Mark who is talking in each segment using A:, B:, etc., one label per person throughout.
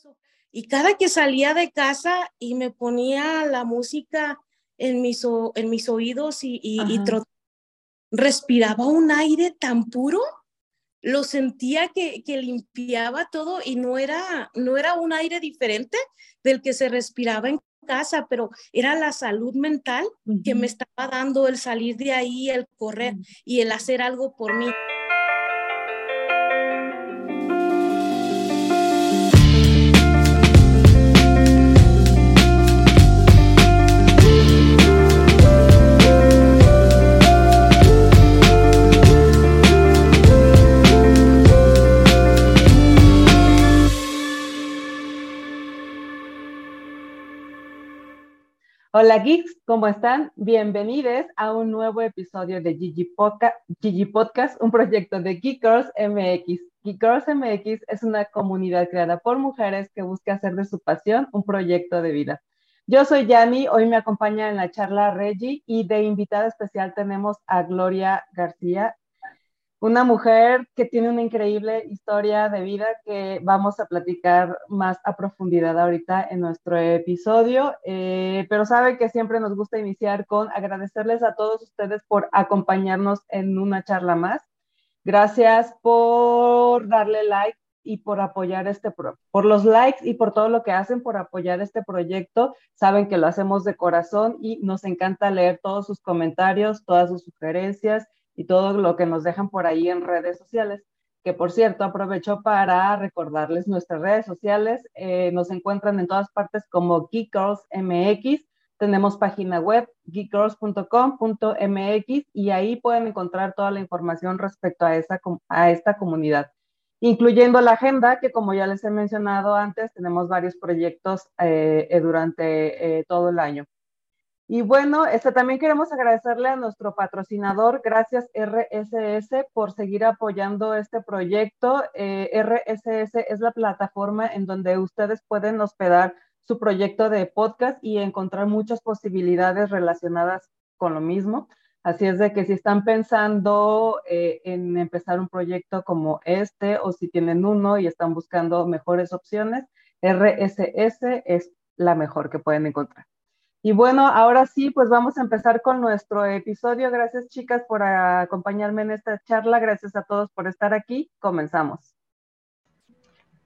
A: eso. Y cada que salía de casa y me ponía la música en mis, en mis oídos y, y, respiraba un aire tan puro, lo sentía que, que, limpiaba todo y no era, no era un aire diferente del que se respiraba en casa, pero era la salud mental que me estaba dando el salir de ahí, el correr y el hacer algo por mí.
B: Hola geeks, ¿cómo están? Bienvenidos a un nuevo episodio de Gigi Podcast, Podcast un proyecto de Geek Girls MX. Geek Girls MX es una comunidad creada por mujeres que busca hacer de su pasión un proyecto de vida. Yo soy Yani, hoy me acompaña en la charla Reggie y de invitada especial tenemos a Gloria García una mujer que tiene una increíble historia de vida que vamos a platicar más a profundidad ahorita en nuestro episodio, eh, pero saben que siempre nos gusta iniciar con agradecerles a todos ustedes por acompañarnos en una charla más. Gracias por darle like y por apoyar este, por los likes y por todo lo que hacen por apoyar este proyecto. Saben que lo hacemos de corazón y nos encanta leer todos sus comentarios, todas sus sugerencias y todo lo que nos dejan por ahí en redes sociales. Que por cierto, aprovecho para recordarles nuestras redes sociales. Eh, nos encuentran en todas partes como Geek MX. Tenemos página web geekgirls.com.mx y ahí pueden encontrar toda la información respecto a, esa, a esta comunidad, incluyendo la agenda, que como ya les he mencionado antes, tenemos varios proyectos eh, eh, durante todo el año. Y bueno, este, también queremos agradecerle a nuestro patrocinador, gracias RSS, por seguir apoyando este proyecto. Eh, RSS es la plataforma en donde ustedes pueden hospedar su proyecto de podcast y encontrar muchas posibilidades relacionadas con lo mismo. Así es de que si están pensando eh, en empezar un proyecto como este o si tienen uno y están buscando mejores opciones, RSS es la mejor que pueden encontrar. Y bueno, ahora sí, pues vamos a empezar con nuestro episodio. Gracias chicas por acompañarme en esta charla. Gracias a todos por estar aquí. Comenzamos.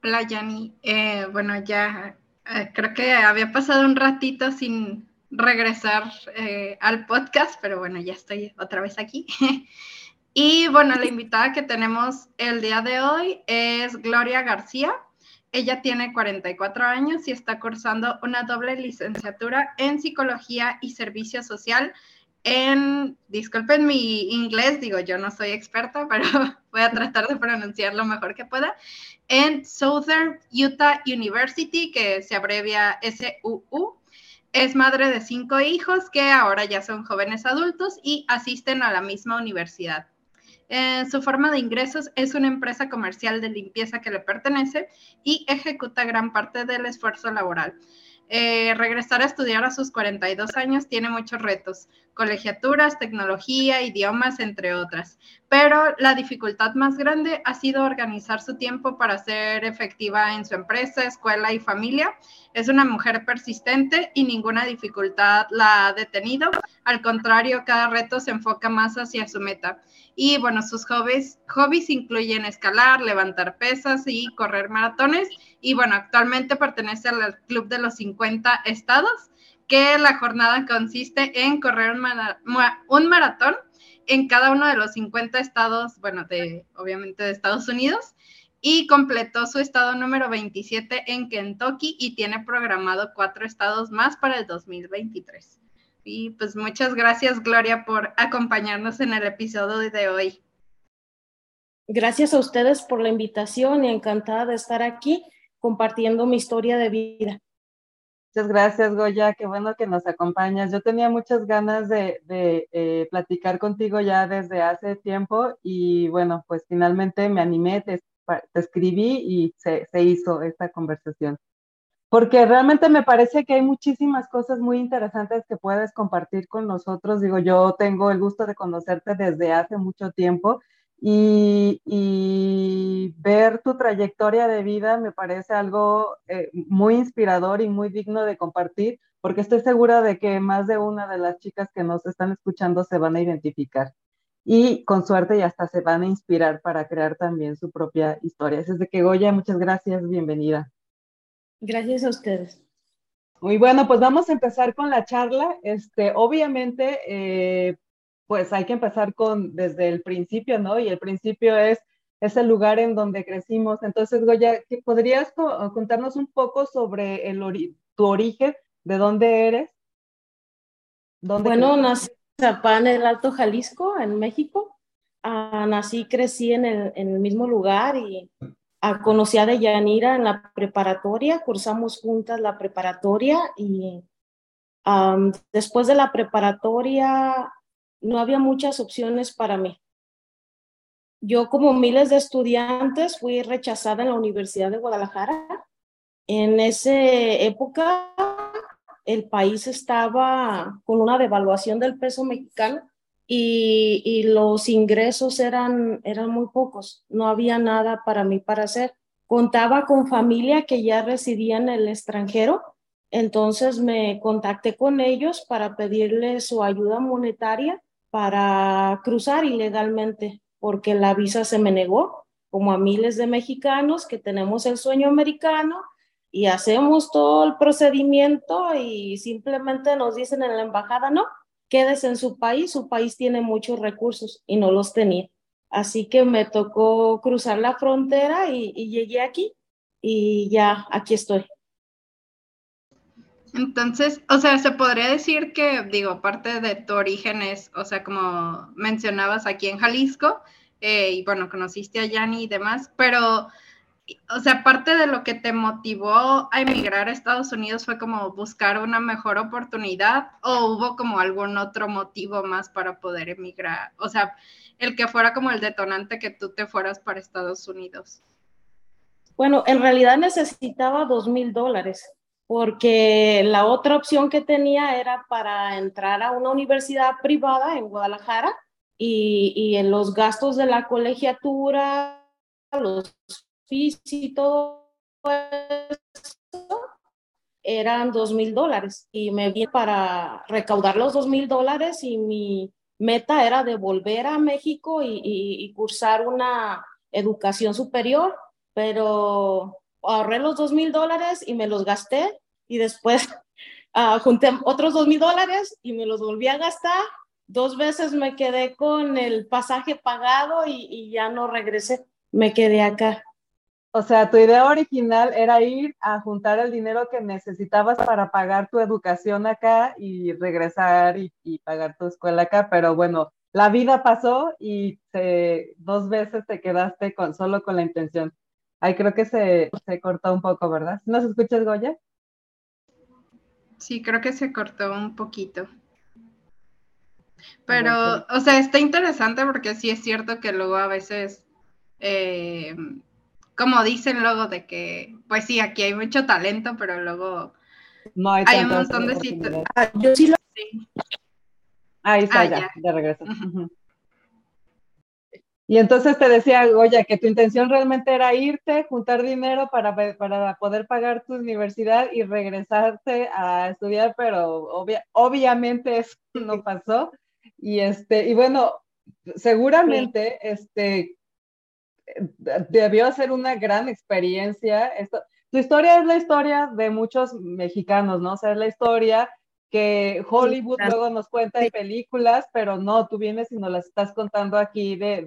C: Hola Yani. Eh, bueno, ya eh, creo que había pasado un ratito sin regresar eh, al podcast, pero bueno, ya estoy otra vez aquí. y bueno, la invitada que tenemos el día de hoy es Gloria García. Ella tiene 44 años y está cursando una doble licenciatura en psicología y servicio social en, disculpen mi inglés, digo, yo no soy experta, pero voy a tratar de pronunciar lo mejor que pueda, en Southern Utah University, que se abrevia SUU. Es madre de cinco hijos que ahora ya son jóvenes adultos y asisten a la misma universidad. Eh, su forma de ingresos es una empresa comercial de limpieza que le pertenece y ejecuta gran parte del esfuerzo laboral. Eh, regresar a estudiar a sus 42 años tiene muchos retos, colegiaturas, tecnología, idiomas, entre otras. Pero la dificultad más grande ha sido organizar su tiempo para ser efectiva en su empresa, escuela y familia. Es una mujer persistente y ninguna dificultad la ha detenido. Al contrario, cada reto se enfoca más hacia su meta. Y bueno, sus hobbies, hobbies incluyen escalar, levantar pesas y correr maratones. Y bueno, actualmente pertenece al Club de los 50 Estados, que la jornada consiste en correr un, maratón en cada uno de los 50 estados, bueno, de obviamente de Estados Unidos. Y completó su estado número 27 en Kentucky y tiene programado cuatro estados más para el 2023. Y pues muchas gracias, Gloria, por acompañarnos en el episodio de hoy.
A: Gracias a ustedes por la invitación y encantada de estar aquí compartiendo mi historia de vida.
B: Muchas gracias, Goya. Qué bueno que nos acompañas. Yo tenía muchas ganas de, eh, platicar contigo ya desde hace tiempo y bueno, pues finalmente me animé, te, escribí y se hizo esta conversación porque realmente me parece que hay muchísimas cosas muy interesantes que puedes compartir con nosotros. Digo, yo tengo el gusto de conocerte desde hace mucho tiempo y, ver tu trayectoria de vida me parece algo eh, muy inspirador y muy digno de compartir, porque estoy segura de que más de una de las chicas que nos están escuchando se van a identificar y con suerte y hasta se van a inspirar para crear también su propia historia. Así es de que Goya, muchas gracias, bienvenida.
A: Gracias a ustedes.
B: Muy bueno, pues vamos a empezar con la charla. Este, obviamente, eh, pues hay que empezar con desde el principio, ¿no? Y el principio es, es el lugar en donde crecimos. Entonces, Goya, ¿podrías contarnos un poco sobre el tu origen? ¿De dónde eres?
A: ¿Dónde bueno, nací en el Alto Jalisco, en México. Ah, nací, crecí en el, en el, mismo lugar y conocí a Deyanira en la preparatoria, cursamos juntas la preparatoria y después de la preparatoria no había muchas opciones para mí. Yo, como miles de estudiantes, fui rechazada en la Universidad de Guadalajara. En esa época, el país estaba con una devaluación del peso mexicano y, los ingresos eran, eran muy pocos. No había nada para mí para hacer. Contaba con familia que ya residía en el extranjero, entonces me contacté con ellos para pedirles su ayuda monetaria para cruzar ilegalmente, porque la visa se me negó, como a miles de mexicanos que tenemos el sueño americano y hacemos todo el procedimiento y simplemente nos dicen en la embajada, no, quédese en su país, su país tiene muchos recursos y no los tenía. Así que me tocó cruzar la frontera y, llegué aquí y ya aquí estoy.
C: Entonces, o sea, se podría decir que, digo, parte de tu origen es, o sea, como mencionabas aquí en Jalisco, eh, y bueno, conociste a Yanni y demás, pero, o sea, parte de lo que te motivó a emigrar a Estados Unidos fue como buscar una mejor oportunidad o hubo como algún otro motivo más para poder emigrar, o sea, el que fuera como el detonante que tú te fueras para Estados Unidos.
A: Bueno, en realidad necesitaba dos mil dólares porque la otra opción que tenía era para entrar a una universidad privada en Guadalajara y, en los gastos de la colegiatura, los y eran dos mil dólares y me vi para recaudar los dos mil dólares y mi meta era de volver a México y, cursar una educación superior, pero ahorré los dos mil dólares y me los gasté y después uh, junté otros dos mil dólares y me los volví a gastar. Dos veces me quedé con el pasaje pagado y ya no regresé, me quedé acá.
B: O sea, tu idea original era ir a juntar el dinero que necesitabas para pagar tu educación acá y regresar y, y pagar tu escuela acá, pero bueno, la vida pasó y dos veces te quedaste con, solo con la intención. Ahí creo que se, se cortó un poco, ¿verdad? ¿Nos escuchas, Goya?
C: Sí, creo que se cortó un poquito. Pero, o sea, está interesante porque sí es cierto que luego a veces, eh, como dicen luego de que, pues sí, aquí hay mucho talento, pero luego no hay, un montón de situaciones. Ah, yo sí lo...
B: Ahí está, ah, ya, de regreso. Y entonces te decía, oye, que tu intención realmente era irte, juntar dinero para, para poder pagar tu universidad y regresarte a estudiar, pero obviamente eso no pasó. Y, este, y bueno, seguramente este, debió ser una gran experiencia. Esto, tu historia es la historia de muchos mexicanos, ¿no? O sea, es la historia que Hollywood luego nos cuenta en películas, pero no, tú vienes y nos las estás contando aquí de,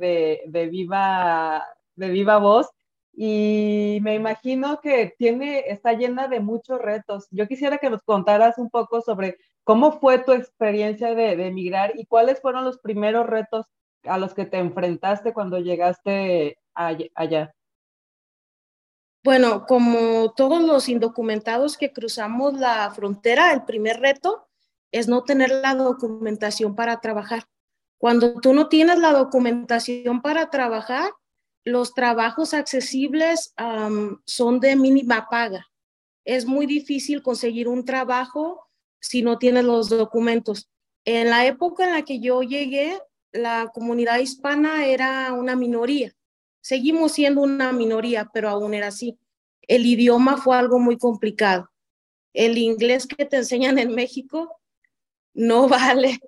B: de, viva, de viva voz. Y me imagino que tiene, está llena de muchos retos. Yo quisiera que nos contaras un poco sobre cómo fue tu experiencia de, de emigrar y cuáles fueron los primeros retos a los que te enfrentaste cuando llegaste allá.
A: Bueno, como todos los indocumentados que cruzamos la frontera, el primer reto es no tener la documentación para trabajar. Cuando tú no tienes la documentación para trabajar, los trabajos accesibles son de mínima paga. Es muy difícil conseguir un trabajo si no tienes los documentos. En la época en la que yo llegué, la comunidad hispana era una minoría. Seguimos siendo una minoría, pero aún era así. El idioma fue algo muy complicado. El inglés que te enseñan en México no vale,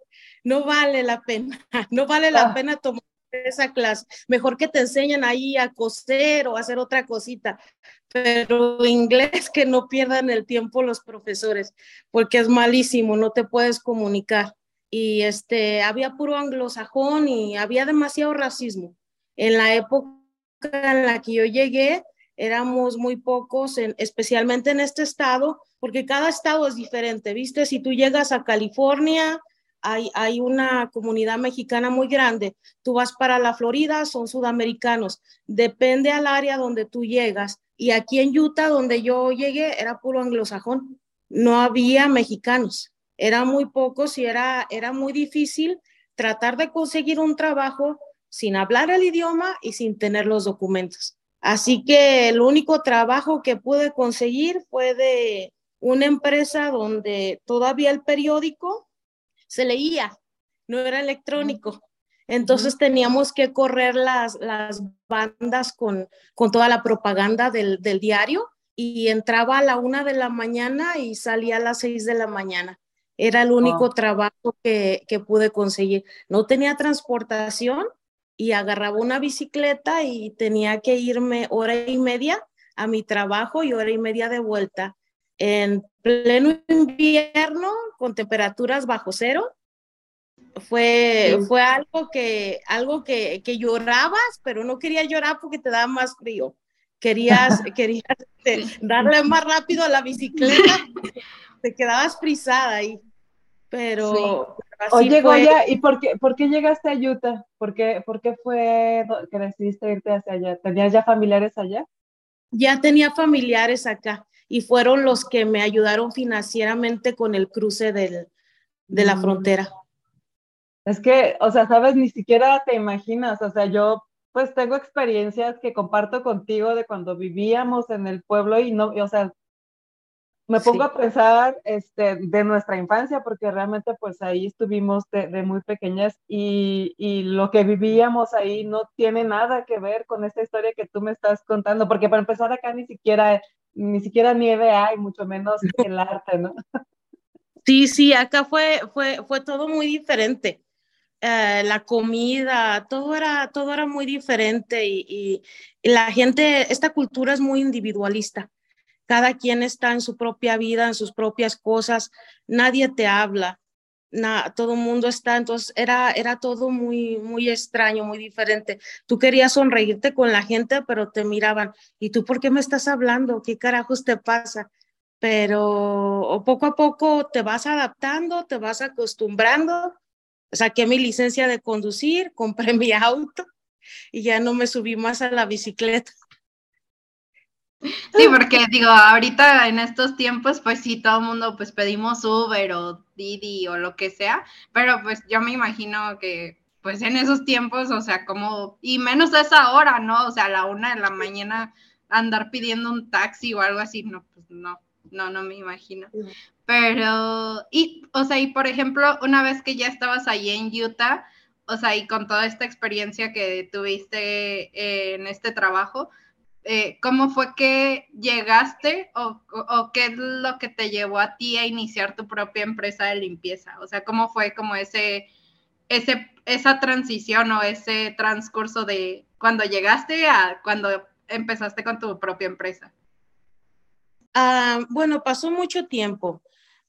A: no vale la pena, no vale la ah. pena tomar esa clase. Mejor que te enseñen ahí a coser o a hacer otra cosita, pero inglés que no pierdan el tiempo los profesores, porque es malísimo, no te puedes comunicar. Y este, había puro anglosajón y había demasiado racismo. En la época en la que yo llegué, éramos muy pocos, especialmente en este estado, porque cada estado es diferente, ¿viste? Si tú llegas a California, hay, hay, una comunidad mexicana muy grande. Tú vas para la Florida, son sudamericanos. Depende al área donde tú llegas. Y aquí en Utah, donde yo llegué, era puro anglosajón. No había mexicanos. Era muy pocos y era, era muy difícil tratar de conseguir un trabajo sin hablar el idioma y sin tener los documentos. Así que el único trabajo que pude conseguir fue de una empresa donde todavía el periódico se leía, no era electrónico. Entonces teníamos que correr las, las bandas con, con toda la propaganda del, del diario y entraba a la una de la mañana y salía a las seis de la mañana. Era el único trabajo que, que, pude conseguir. No tenía transportación y agarraba una bicicleta y tenía que irme hora y media a mi trabajo y hora y media de vuelta. En pleno invierno, con temperaturas bajo cero, fue, fue algo que, algo que, que, llorabas, pero no quería llorar porque te daba más frío. Querías, querías este, darle más rápido a la bicicleta, te quedabas frisada ahí. Pero,
B: Oye, Goya, ¿y por qué, por qué llegaste a Utah? ¿Por qué, ¿Por qué fue que decidiste irte hacia allá? ¿Tenías ya familiares allá?
A: Ya tenía familiares acá y fueron los que me ayudaron financieramente con el cruce del, de la mm. frontera.
B: Es que, o sea, sabes, ni siquiera te imaginas, o sea, yo pues tengo experiencias que comparto contigo de cuando vivíamos en el pueblo y no, o sea, me pongo a pensar este, de nuestra infancia, porque realmente pues ahí estuvimos de, muy pequeñas y, y, lo que vivíamos ahí no tiene nada que ver con esta historia que tú me estás contando, porque para empezar acá ni siquiera, ni siquiera nieve hay, mucho menos el arte, ¿no?
A: Sí, sí, acá fue, fue, fue todo muy diferente. Eh, la comida, todo era, todo era muy diferente y, la gente, esta cultura es muy individualista. Cada quien está en su propia vida, en sus propias cosas, nadie te habla, todo el mundo está, entonces era, era todo muy, muy extraño, muy diferente. Tú querías sonreírte con la gente, pero te miraban, ¿y tú por qué me estás hablando? ¿Qué carajos te pasa? Pero poco a poco te vas adaptando, te vas acostumbrando saqué mi licencia de conducir, compré mi auto y ya no me subí más a la bicicleta.
C: Sí, porque digo, ahorita en estos tiempos, pues sí, todo el mundo pues pedimos Uber o Didi o lo que sea, pero pues yo me imagino que pues en esos tiempos, o sea, como, y menos a esa hora, ¿no? O sea, a la una de la mañana andar pidiendo un taxi o algo así, no, pues no, no, no me imagino. Pero, y, o sea, y por ejemplo, una vez que ya estabas ahí en Utah, o sea, y con toda esta experiencia que tuviste en este trabajo, eh, ¿cómo fue que llegaste o, o, qué es lo que te llevó a ti a iniciar tu propia empresa de limpieza? O sea, ¿cómo fue como ese, ese, esa transición o ese transcurso de cuando llegaste a cuando empezaste con tu propia empresa?
A: Ah, bueno, pasó mucho tiempo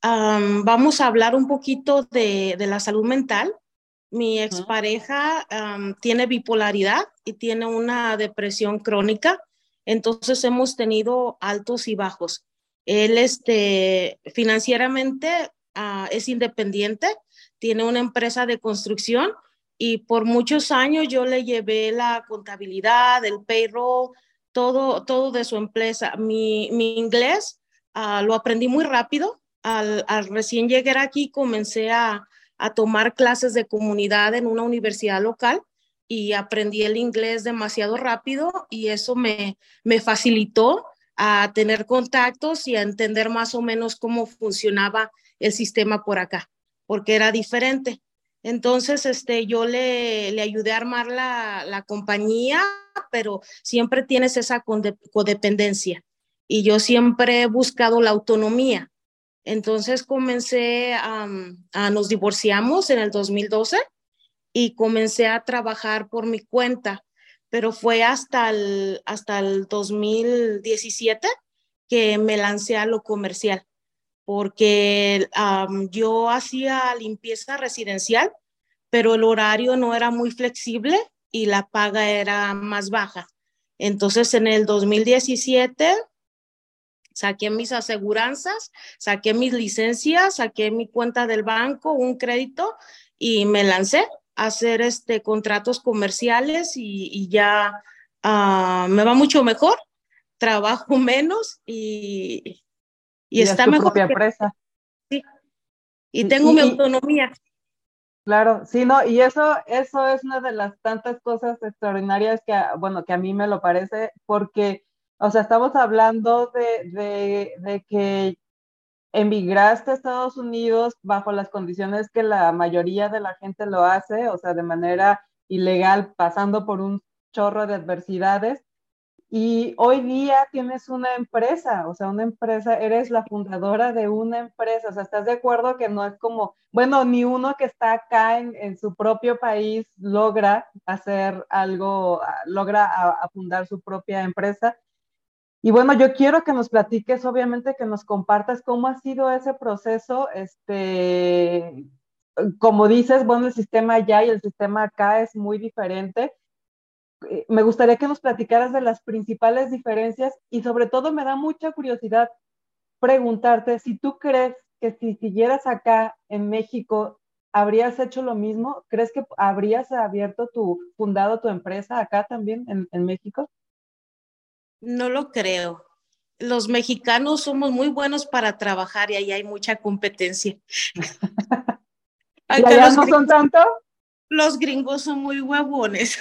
A: vamos a hablar un poquito de, la salud mental. Mi expareja tiene bipolaridad y tiene una depresión crónica, entonces hemos tenido altos y bajos. Él este, financieramente ah, es independiente, tiene una empresa de construcción y por muchos años yo le llevé la contabilidad, el payroll, todo, todo de su empresa. Mi, inglés ah, lo aprendí muy rápido al, recién llegar aquí comencé a, tomar clases de comunidad en una universidad local y aprendí el inglés demasiado rápido y eso me, me facilitó a tener contactos y a entender más o menos cómo funcionaba el sistema por acá, porque era diferente. Entonces, este, yo le, le ayudé a armar la, la, compañía, pero siempre tienes esa codependencia. Y yo siempre he buscado la autonomía. Entonces comencé a, a, nos divorciamos en el 2012 y comencé a trabajar por mi cuenta, pero fue hasta el, hasta el 2017 que me lancé a lo comercial porque yo hacía limpieza residencial, pero el horario no era muy flexible y la paga era más baja. Entonces, en el 2017 saqué mis aseguranzas, saqué mis licencias, saqué mi cuenta del banco, un crédito y me lancé hacer este contratos comerciales y, ya ah, me va mucho mejor, trabajo menos y,
B: y, está mejor. propia empresa.
A: Sí. Y tengo mi autonomía.
B: Claro, sí, no, y eso, eso es una de las tantas cosas extraordinarias que, bueno, que a mí me lo parece, porque, o sea, estamos hablando de, de, de que emigraste a Estados Unidos bajo las condiciones que la mayoría de la gente lo hace, o sea, de manera ilegal, pasando por un chorro de adversidades, y hoy día tienes una empresa, o sea, una empresa, eres la fundadora de una empresa, o sea, ¿estás de acuerdo que no es como, bueno, ni uno que está acá en, su propio país logra hacer algo, logra a, fundar su propia empresa? Y bueno, yo quiero que nos platiques, obviamente, que nos compartas cómo ha sido ese proceso, este, como dices, bueno, el sistema allá y el sistema acá es muy diferente eh, me gustaría que nos platicaras de las principales diferencias y sobre todo me da mucha curiosidad preguntarte si tú crees que si siguieras acá en México, ¿habrías hecho lo mismo? ¿Crees que habrías abierto tu, fundado tu empresa acá también en, en México?
A: No lo creo. Los mexicanos somos muy buenos para trabajar y ahí hay mucha competencia.
B: ¿Y allá no son tanto?
A: Los gringos son muy huevones.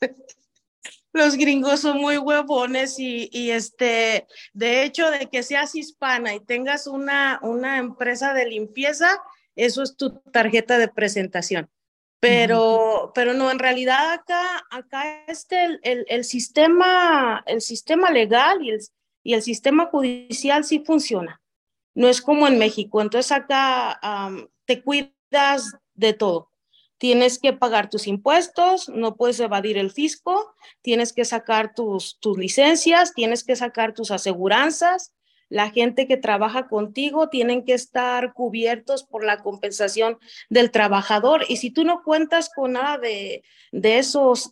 A: los gringos son muy huevones y, y, este, de hecho, de que seas hispana y tengas una, una empresa de limpieza, eso es tu tarjeta de presentación. Pero, pero no, en realidad acá, acá este, el, el, sistema, el sistema legal y el, y el sistema judicial sí funciona. No es como en México. Entonces acá te cuidas de todo tienes que pagar tus impuestos, no puedes evadir el fisco, tienes que sacar tus, tus licencias, tienes que sacar tus aseguranzas, la gente que trabaja contigo tienen que estar cubiertos por la compensación del trabajador y si tú no cuentas con nada de, de esos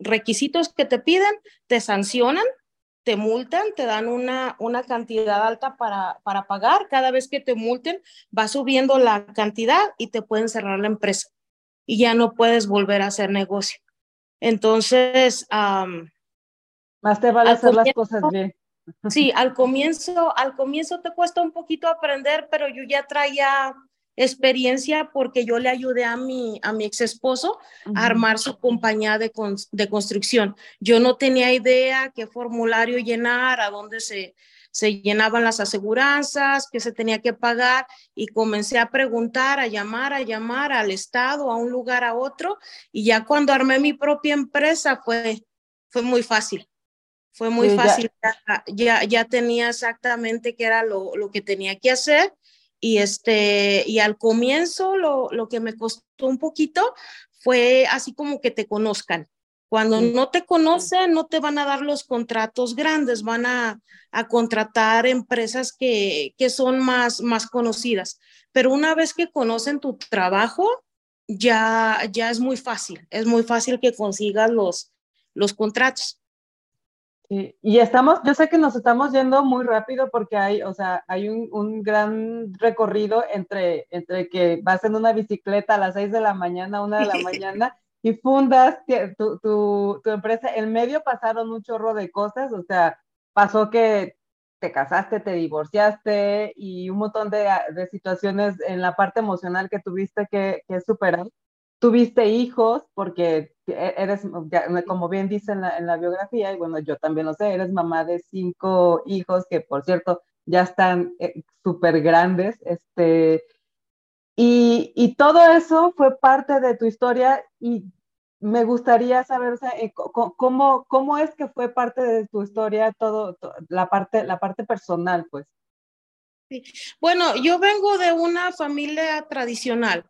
A: requisitos que te piden, te sancionan, te multan, te dan una, una cantidad alta para, para pagar. Cada vez que te multen, va subiendo la cantidad y te pueden cerrar la empresa y ya no puedes volver a hacer negocio. Entonces,
B: más te vale hacer las cosas bien.
A: Sí, al comienzo, al comienzo te cuesta un poquito aprender, pero yo ya traía experiencia porque yo le ayudé a mi, a mi ex esposo a armar su compañía de, de construcción. Yo no tenía idea qué formulario llenar, a dónde se, se llenaban las aseguranzas, que se tenía que pagar y comencé a preguntar, a llamar, a llamar al Estado, a un lugar, a otro. Y ya cuando armé mi propia empresa fue, fue muy fácil. Fue muy fácil, ya. ya. tenía exactamente qué era lo, lo que tenía que hacer y este y al comienzo lo, lo, que me costó un poquito fue así como que te conozcan cuando no te conocen, no te van a dar los contratos grandes, van a, contratar empresas que, que, son más, más conocidas. Pero una vez que conocen tu trabajo, ya, ya es muy fácil, es muy fácil que consigas los, los contratos.
B: Y estamos, yo sé que nos estamos yendo muy rápido porque hay, o sea, hay un, un, gran recorrido entre, entre que vas en una bicicleta a las seis de la mañana, una de la mañana, y fundas tu, tu, tu, empresa. En medio pasaron un chorro de cosas, o sea, pasó que te casaste, te divorciaste y un montón de, de situaciones en la parte emocional que tuviste que, que, superar. Tuviste hijos porque e, eres, como bien dice en la, en la biografía, y bueno, yo también lo sé, eres mamá de cinco hijos que, por cierto, ya están eh, súper grandes. Este, Y, y, todo eso fue parte de tu historia y me gustaría saber eh, cómo, cómo es que fue parte de tu historia todo, la, parte, la parte personal, pues.
A: Bueno, yo vengo de una familia tradicional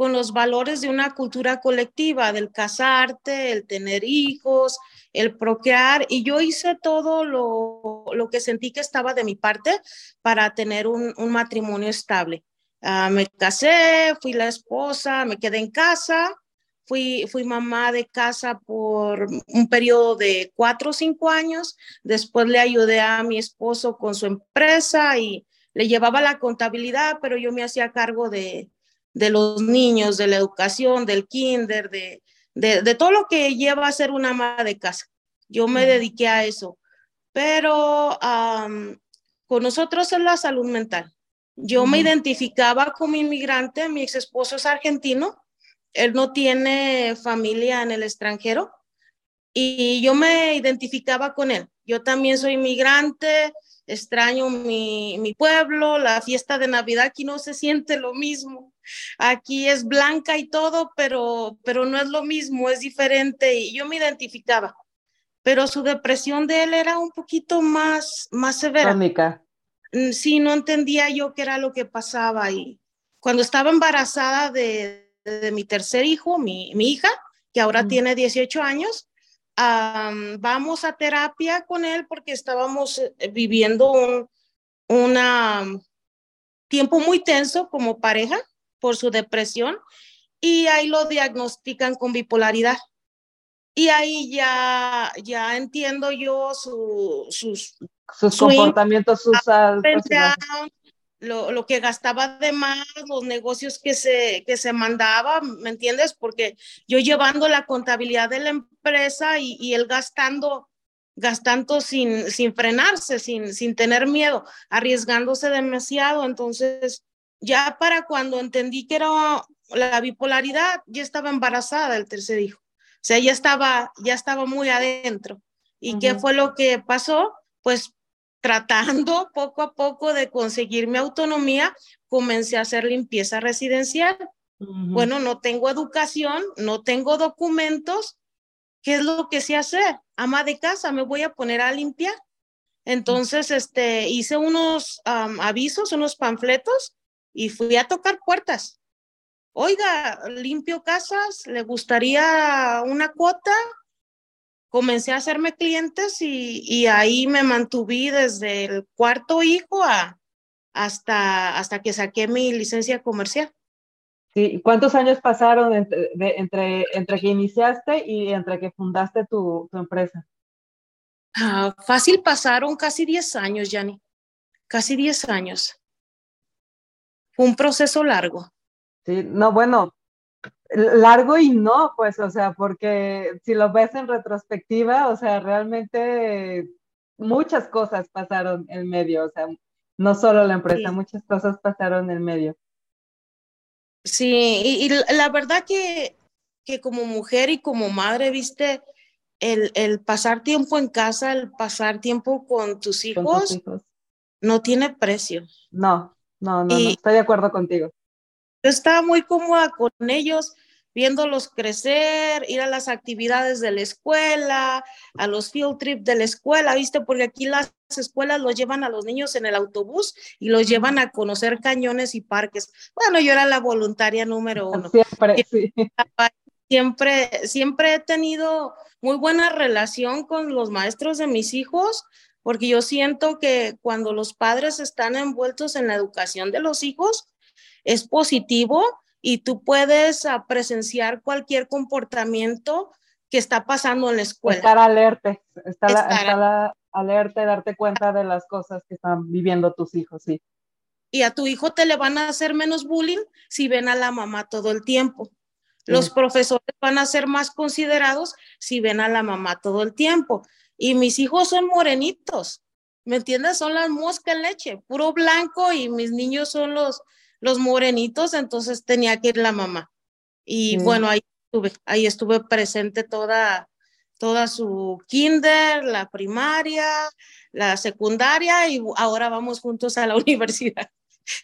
A: con los valores de una cultura colectiva, del casarte, el tener hijos, el procrear, y yo hice todo lo, lo que sentí que estaba de mi parte para tener un, un matrimonio estable. Ah, me casé, fui la esposa, me quedé en casa, fui, fui mamá de casa por un periodo de cuatro o cinco años, después le ayudé a mi esposo con su empresa y le llevaba la contabilidad, pero yo me hacía cargo de, de los niños, de la educación, del kinder, de, de, todo lo que lleva a ser una ama de casa. Yo me dediqué a eso, pero con nosotros es la salud mental. Yo me identificaba como inmigrante, mi ex esposo es argentino, él no tiene familia en el extranjero y yo me identificaba con él. Yo también soy inmigrante, extraño mi, mi pueblo, la fiesta de Navidad aquí no se siente lo mismo. Aquí es blanca y todo, pero, pero no es lo mismo, es diferente y yo me identificaba. Pero su depresión de él era un poquito más, más severa. Mm, sí, no entendía yo qué era lo que pasaba y cuando estaba embarazada de, de mi tercer hijo, mi, mi hija, que ahora tiene 18 años, vamos a terapia con él porque estábamos eh, viviendo un una, tiempo muy tenso como pareja por su depresión y ahí lo diagnostican con bipolaridad. Y ahí ya, ya entiendo yo su, sus,
B: sus comportamientos, sus
A: lo, lo, que gastaba de más, los negocios que se, que se mandaba, ¿me entiendes? Porque yo llevando la contabilidad de la empresa y, y él gastando, gastando sin, sin frenarse, sin, sin tener miedo, arriesgándose demasiado. Entonces, ya para cuando entendí que era la bipolaridad, ya estaba embarazada del tercer hijo. O sea, ya estaba, ya estaba muy adentro. ¿Y qué fue lo que pasó? Pues tratando poco a poco de conseguir mi autonomía, comencé a hacer limpieza residencial. Bueno, no tengo educación, no tengo documentos. ¿Qué es lo que sé hacer? Ama de casa, me voy a poner a limpiar. Entonces, este, hice unos avisos, unos panfletos y fui a tocar puertas. Oiga, limpio casas, ¿le gustaría una cuota? comencé a hacerme clientes y, y ahí me mantuve desde el cuarto hijo a, hasta, hasta que saqué mi licencia comercial.
B: Sí, ¿cuántos años pasaron entre, entre, entre que iniciaste y entre que fundaste tu, tu empresa?
A: Ah, fácil pasaron casi 10 años, Yanni. Casi 10 años. Un proceso largo.
B: Sí, no, bueno, largo y no, pues, o sea, porque si lo ves en retrospectiva, o sea, realmente muchas cosas pasaron en medio, o sea, no solo la empresa, muchas cosas pasaron en medio.
A: Sí, y, la verdad que, que como mujer y como madre, viste, el, el, pasar tiempo en casa, el pasar tiempo con tus hijos, no tiene precio.
B: No, no, no, no, estoy de acuerdo contigo.
A: Yo estaba muy cómoda con ellos, viéndolos crecer, ir a las actividades de la escuela, a los field trips de la escuela, ¿viste? Porque aquí las escuelas los llevan a los niños en el autobús y los llevan a conocer cañones y parques. Bueno, yo era la voluntaria número uno.
B: Siempre, sí.
A: Siempre, siempre he tenido muy buena relación con los maestros de mis hijos, porque yo siento que cuando los padres están envueltos en la educación de los hijos, es positivo y tú puedes ah, presenciar cualquier comportamiento que está pasando en la escuela.
B: Estar alerta, estar, estar, alerta y darte cuenta de las cosas que están viviendo tus hijos, sí.
A: Y a tu hijo te le van a hacer menos bullying si ven a la mamá todo el tiempo. Los profesores van a ser más considerados si ven a la mamá todo el tiempo. Y mis hijos son morenitos, ¿me entiendes? Son las moscas en leche, puro blanco y mis niños son los, los morenitos, entonces tenía que ir la mamá. Y bueno, ahí estuve, ahí estuve presente toda, toda su kinder, la primaria, la secundaria y ahora vamos juntos a la universidad.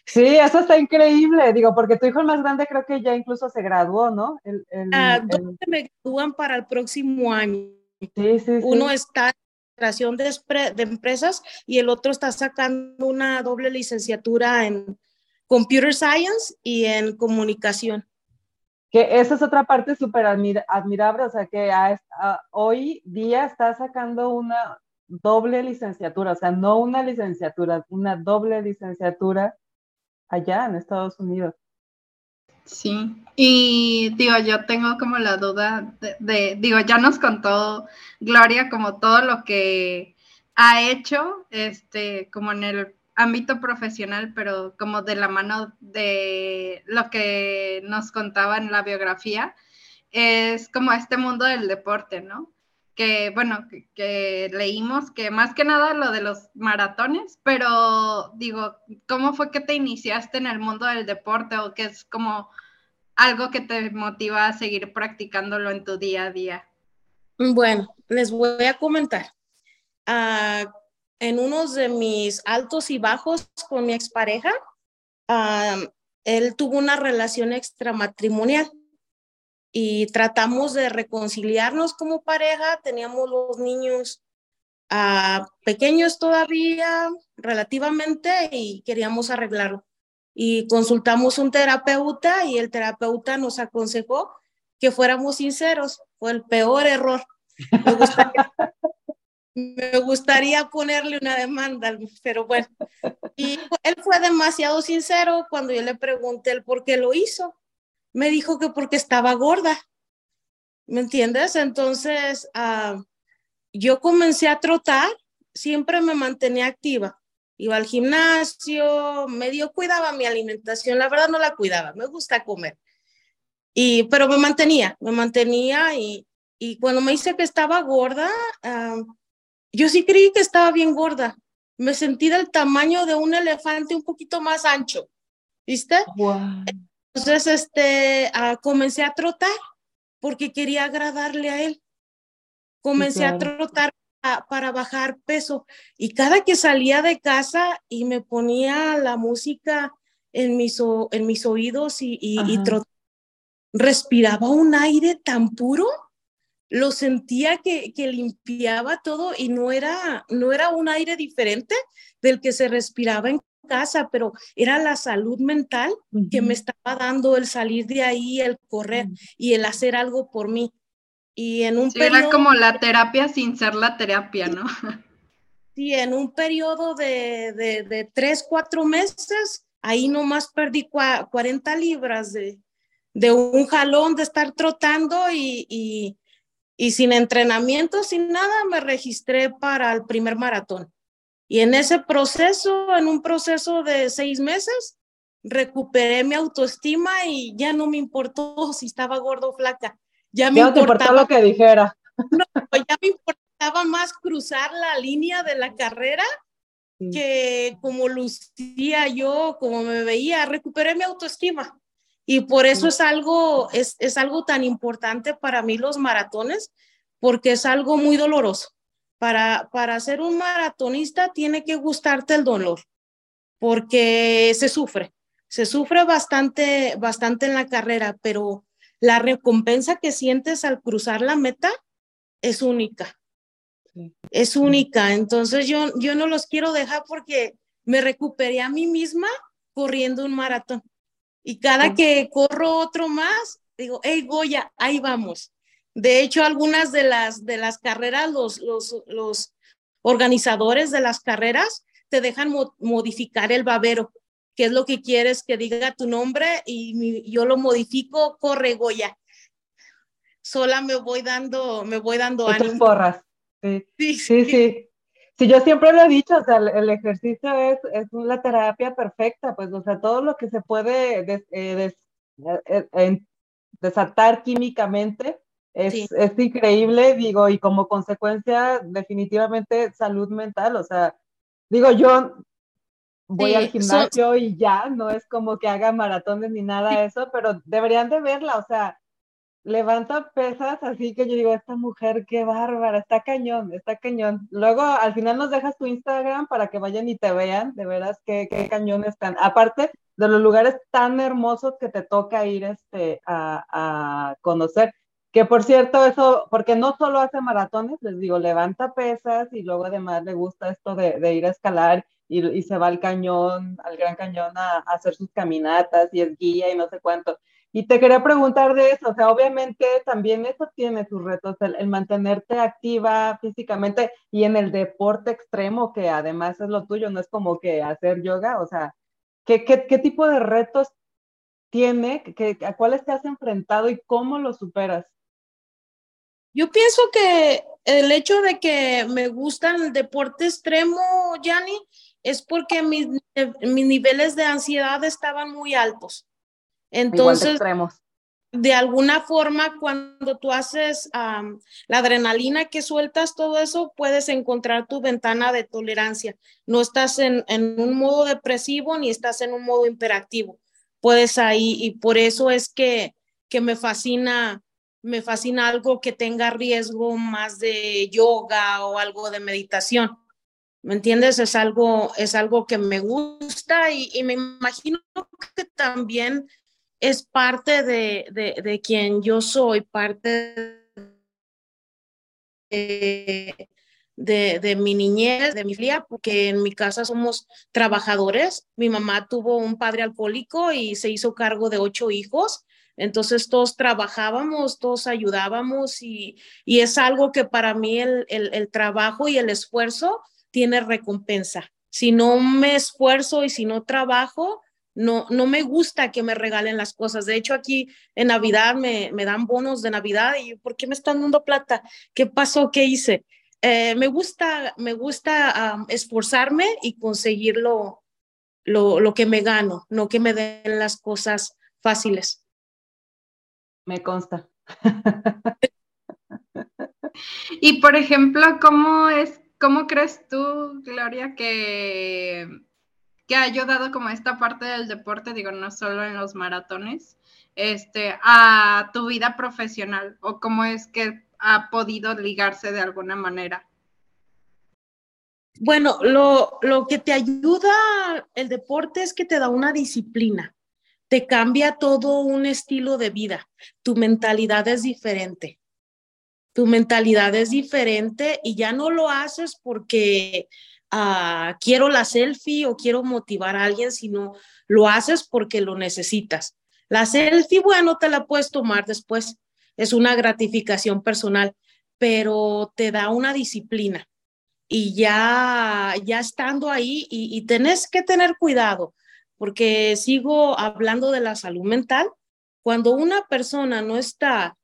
B: Sí, eso está increíble, digo, porque tu hijo más grande creo que ya incluso se graduó, ¿no?
A: El, ah, dos me gradúan para el próximo año.
B: Sí, sí,
A: Uno está en de, de empresas y el otro está sacando una doble licenciatura en Computer Science y en comunicación.
B: Que esa es otra parte súper admirable, o sea, que hoy día está sacando una doble licenciatura, o sea, no una licenciatura, una doble licenciatura allá en Estados Unidos.
C: Sí, y digo, yo tengo como la duda de, digo, ya nos contó Gloria como todo lo que ha hecho, este, como en el ámbito profesional, pero como de la mano de lo que nos contaba en la biografía, es como este mundo del deporte, ¿no? Que bueno, que, leímos que más que nada lo de los maratones, pero digo, ¿cómo fue que te iniciaste en el mundo del deporte o que es como algo que te motiva a seguir practicándolo en tu día a día?
A: Bueno, les voy a comentar. Uh, en unos de mis altos y bajos con mi expareja, él tuvo una relación extramatrimonial y tratamos de reconciliarnos como pareja. Teníamos los niños ah, pequeños todavía, relativamente, y queríamos arreglarlo. Y consultamos un terapeuta y el terapeuta nos aconsejó que fuéramos sinceros. Fue el peor error. Me gustaría, me gustaría ponerle una demanda, pero bueno. Y él fue demasiado sincero cuando yo le pregunté el por qué lo hizo. Me dijo que porque estaba gorda. ¿Me entiendes? Entonces, ah, yo comencé a trotar, siempre me mantenía activa. Iba al gimnasio, medio cuidaba mi alimentación, la verdad no la cuidaba, me gusta comer. Y, pero me mantenía, me mantenía y, y cuando me dice que estaba gorda, uh, yo sí creí que estaba bien gorda. Me sentí del tamaño de un elefante un poquito más ancho. ¿Viste? Entonces, este, ah, comencé a trotar porque quería agradarle a él. Comencé a trotar para bajar peso y cada que salía de casa y me ponía la música en mis, en mis oídos y, y, y respiraba un aire tan puro lo sentía que, que, limpiaba todo y no era, no era un aire diferente del que se respiraba en casa, pero era la salud mental que me estaba dando el salir de ahí, el correr y el hacer algo por mí. Y en un
C: Era como la terapia sin ser la terapia, ¿no?
A: Sí, en un periodo de, de, de tres, cuatro meses, ahí nomás perdí 40 libras de, de un jalón de estar trotando y y sin entrenamiento, sin nada, me registré para el primer maratón. Y en ese proceso, en un proceso de seis meses, recuperé mi autoestima y ya no me importó si estaba gordo o flaca. Ya me
B: importaba lo que dijera.
A: No, ya me importaba más cruzar la línea de la carrera que como lucía yo, como me veía, recuperé mi autoestima. Y por eso es algo, es, es algo tan importante para mí los maratones, porque es algo muy doloroso. Para, para ser un maratonista tiene que gustarte el dolor, porque se sufre, se sufre bastante, bastante en la carrera, pero la recompensa que sientes al cruzar la meta es única. Es única. Entonces yo, yo no los quiero dejar porque me recuperé a mí misma corriendo un maratón. Y cada que corro otro más, digo, hey Goya, ahí vamos. De hecho, algunas de las, de las carreras, los, los, los organizadores de las carreras te dejan modificar el babero, que es lo que quieres que diga tu nombre y yo lo modifico, corre Goya. Sola me voy dando, me voy dando
B: ánimo. porras. sí, sí. sí. Sí, yo siempre lo he dicho, o sea, el, ejercicio es, es, la terapia perfecta, pues, o sea, todo lo que se puede eh, eh, desatar químicamente es, es, increíble, digo, y como consecuencia, definitivamente salud mental, o sea, digo, yo voy al gimnasio y ya, no es como que haga maratones ni nada de eso, pero deberían de verla, o sea, levanta pesas, así que yo digo, esta mujer, qué bárbara, está cañón, está cañón. Luego, al final nos dejas tu Instagram para que vayan y te vean, de veras, qué, qué cañón están. Aparte de los lugares tan hermosos que te toca ir este, a, a conocer. Que por cierto, eso, porque no solo hace maratones, les digo, levanta pesas y luego además le gusta esto de, ir a escalar y, se va al cañón, al Gran Cañón a, hacer sus caminatas y es guía y no sé cuánto. Y te quería preguntar de eso, o sea, obviamente también eso tiene sus retos, el, mantenerte activa físicamente y en el deporte extremo, que además es lo tuyo, no es como que hacer yoga, o sea, ¿qué, qué, tipo de retos tiene, a cuáles te has enfrentado y cómo los superas?
A: Yo pienso que el hecho de que me gusta el deporte extremo, Yanni, es porque mis, mis niveles de ansiedad estaban muy altos. Entonces, de alguna forma, cuando tú haces la adrenalina que sueltas, todo eso, puedes encontrar tu ventana de tolerancia. No estás en, en, un modo depresivo ni estás en un modo imperactivo. Puedes ahí, y por eso es que, que me fascina, me fascina algo que tenga riesgo más de yoga o algo de meditación. ¿Me entiendes? Es algo, es algo que me gusta y, me imagino que también es parte de, de, de quien yo soy, parte de, de, de, mi niñez, de mi familia, porque en mi casa somos trabajadores. Mi mamá tuvo un padre alcohólico y se hizo cargo de ocho hijos. Entonces todos trabajábamos, todos ayudábamos y, y es algo que para mí el, el, trabajo y el esfuerzo tiene recompensa. Si no me esfuerzo y si no trabajo, no, no me gusta que me regalen las cosas. De hecho, aquí en Navidad me, me dan bonos de Navidad y ¿por qué me están dando plata? ¿Qué pasó? ¿Qué hice? Eh, me gusta, me gusta esforzarme y conseguir lo, lo, lo, que me gano, no que me den las cosas fáciles.
B: Me consta.
C: y por ejemplo, ¿cómo es, cómo crees tú, Gloria, que que ha ayudado como esta parte del deporte, digo, no solo en los maratones, este, a tu vida profesional o cómo es que ha podido ligarse de alguna manera?
A: Bueno, lo, lo que te ayuda el deporte es que te da una disciplina, te cambia todo un estilo de vida, tu mentalidad es diferente, tu mentalidad es diferente y ya no lo haces porque uh, quiero la selfie o quiero motivar a alguien, sino lo haces porque lo necesitas. La selfie, bueno, te la puedes tomar después, es una gratificación personal, pero te da una disciplina. Y ya, ya estando ahí y, y tenés que tener cuidado, porque sigo hablando de la salud mental. Cuando una persona no está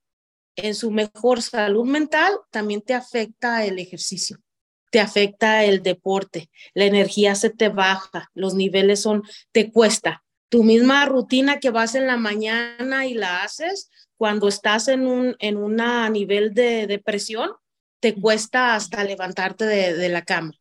A: en su mejor salud mental, también te afecta el ejercicio te afecta el deporte, la energía se te baja, los niveles son, te cuesta. Tu misma rutina que vas en la mañana y la haces, cuando estás en un en una nivel de depresión, te cuesta hasta levantarte de, de la cama.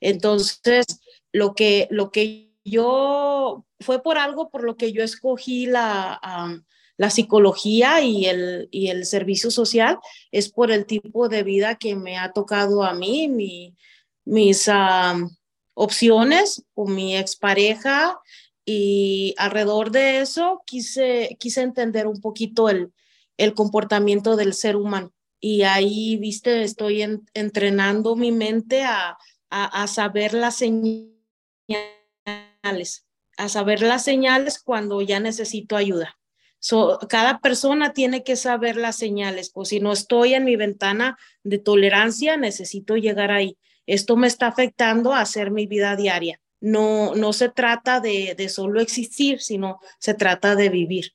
A: Entonces, lo que, lo que yo, fue por algo por lo que yo escogí la, um, la psicología y el, y el servicio social es por el tipo de vida que me ha tocado a mí, mi, mis uh, opciones con mi expareja y alrededor de eso quise, quise entender un poquito el, el comportamiento del ser humano. Y ahí, viste, estoy en, entrenando mi mente a, a, a saber las señales, a saber las señales cuando ya necesito ayuda. So, cada persona tiene que saber las señales, pues si no estoy en mi ventana de tolerancia, necesito llegar ahí. Esto me está afectando a hacer mi vida diaria. No, no se trata de, de solo existir, sino se trata de vivir.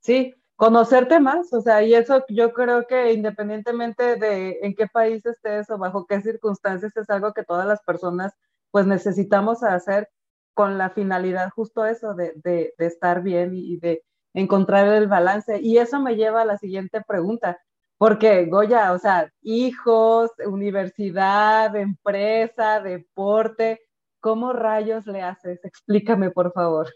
B: Sí, conocerte más, o sea, y eso yo creo que independientemente de en qué país estés o bajo qué circunstancias, es algo que todas las personas pues necesitamos hacer con la finalidad justo eso, de, de, estar bien y de encontrar el balance. Y eso me lleva a la siguiente pregunta, porque Goya, o sea, hijos, universidad, empresa, deporte, ¿cómo rayos le haces? Explícame, por favor.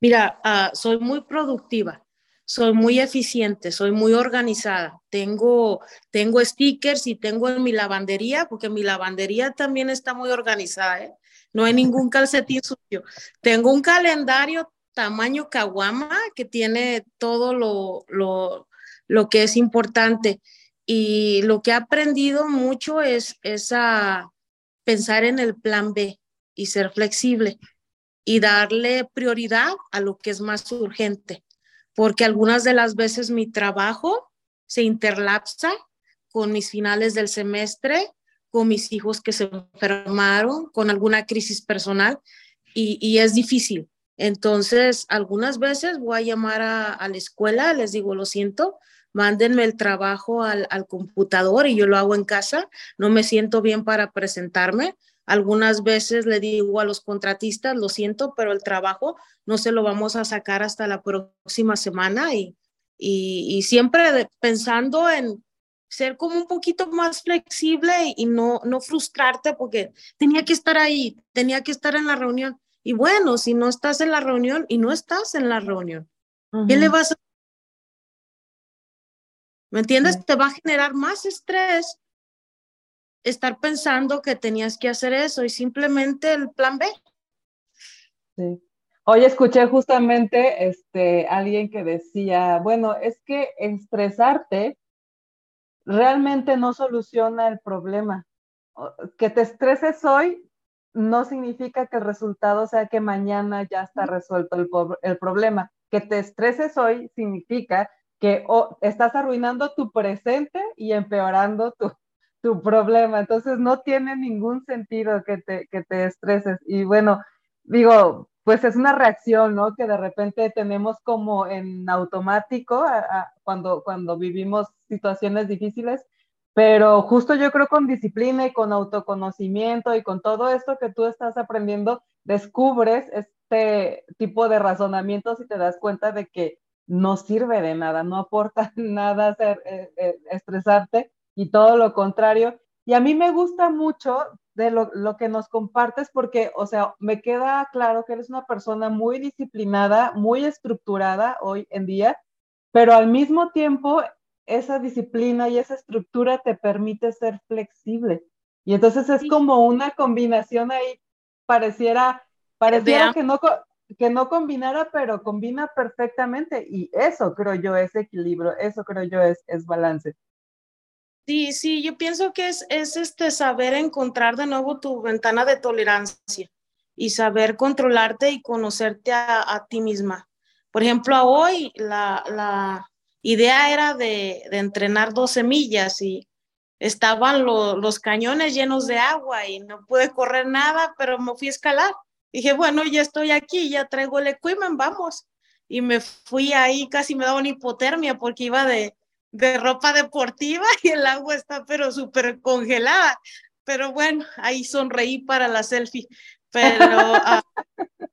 A: Mira, uh, soy muy productiva. Soy muy eficiente, soy muy organizada. Tengo, tengo stickers y tengo en mi lavandería, porque mi lavandería también está muy organizada, ¿eh? No hay ningún calcetín sucio. Tengo un calendario tamaño caguama que tiene todo lo, lo, lo que es importante. Y lo que he aprendido mucho es, es a pensar en el plan B y ser flexible y darle prioridad a lo que es más urgente, porque algunas de las veces mi trabajo se interlapsa con mis finales del semestre, con mis hijos que se enfermaron, con alguna crisis personal y, es difícil. Entonces, algunas veces voy a llamar a, a la escuela, les digo, lo siento, mándenme el trabajo al, computador y yo lo hago en casa, no me siento bien para presentarme. Algunas veces le digo a los contratistas, lo siento, pero el trabajo no se lo vamos a sacar hasta la próxima semana y, y, siempre pensando en ser como un poquito más flexible y no, no frustrarte porque tenía que estar ahí, tenía que estar en la reunión. Y bueno, si no estás en la reunión y no estás en la reunión, ¿qué le vas a ¿Me entiendes? Te va a generar más estrés estar pensando que tenías que hacer eso y simplemente el plan B.
B: Sí. Hoy escuché justamente este, alguien que decía, bueno, es que estresarte realmente no soluciona el problema. Que te estreses hoy no significa que el resultado sea que mañana ya está resuelto el, el problema. Que te estreses hoy significa que estás arruinando tu presente y empeorando tu, tu problema. Entonces no tiene ningún sentido que te, que te estreses. Y bueno, digo, pues es una reacción, ¿no? Que de repente tenemos como en automático cuando, cuando vivimos situaciones difíciles, pero justo yo creo con disciplina y con autoconocimiento y con todo esto que tú estás aprendiendo, descubres este tipo de razonamientos y te das cuenta de que no sirve de nada, no aporta nada hacer, eh, eh, estresarte y todo lo contrario. Y a mí me gusta mucho de lo, lo, que nos compartes porque, o sea, me queda claro que eres una persona muy disciplinada, muy estructurada hoy en día, pero al mismo tiempo esa disciplina y esa estructura te permite ser flexible. Y entonces es como una combinación ahí, pareciera, pareciera que no, que no combinara, pero combina perfectamente. Y eso creo yo es equilibrio, eso creo yo es, es balance.
A: Sí, sí, yo pienso que es, es este saber encontrar de nuevo tu ventana de tolerancia y saber controlarte y conocerte a, ti misma. Por ejemplo, hoy la, la idea era de, entrenar dos semillas y estaban los cañones llenos de agua y no pude correr nada, pero me fui a escalar Dije, bueno, ya estoy aquí, ya traigo el equipment, vamos. Y me fui ahí, casi me daba una hipotermia porque iba de, de ropa deportiva y el agua está pero súper congelada. Pero bueno, ahí sonreí para la selfie. Pero, ah,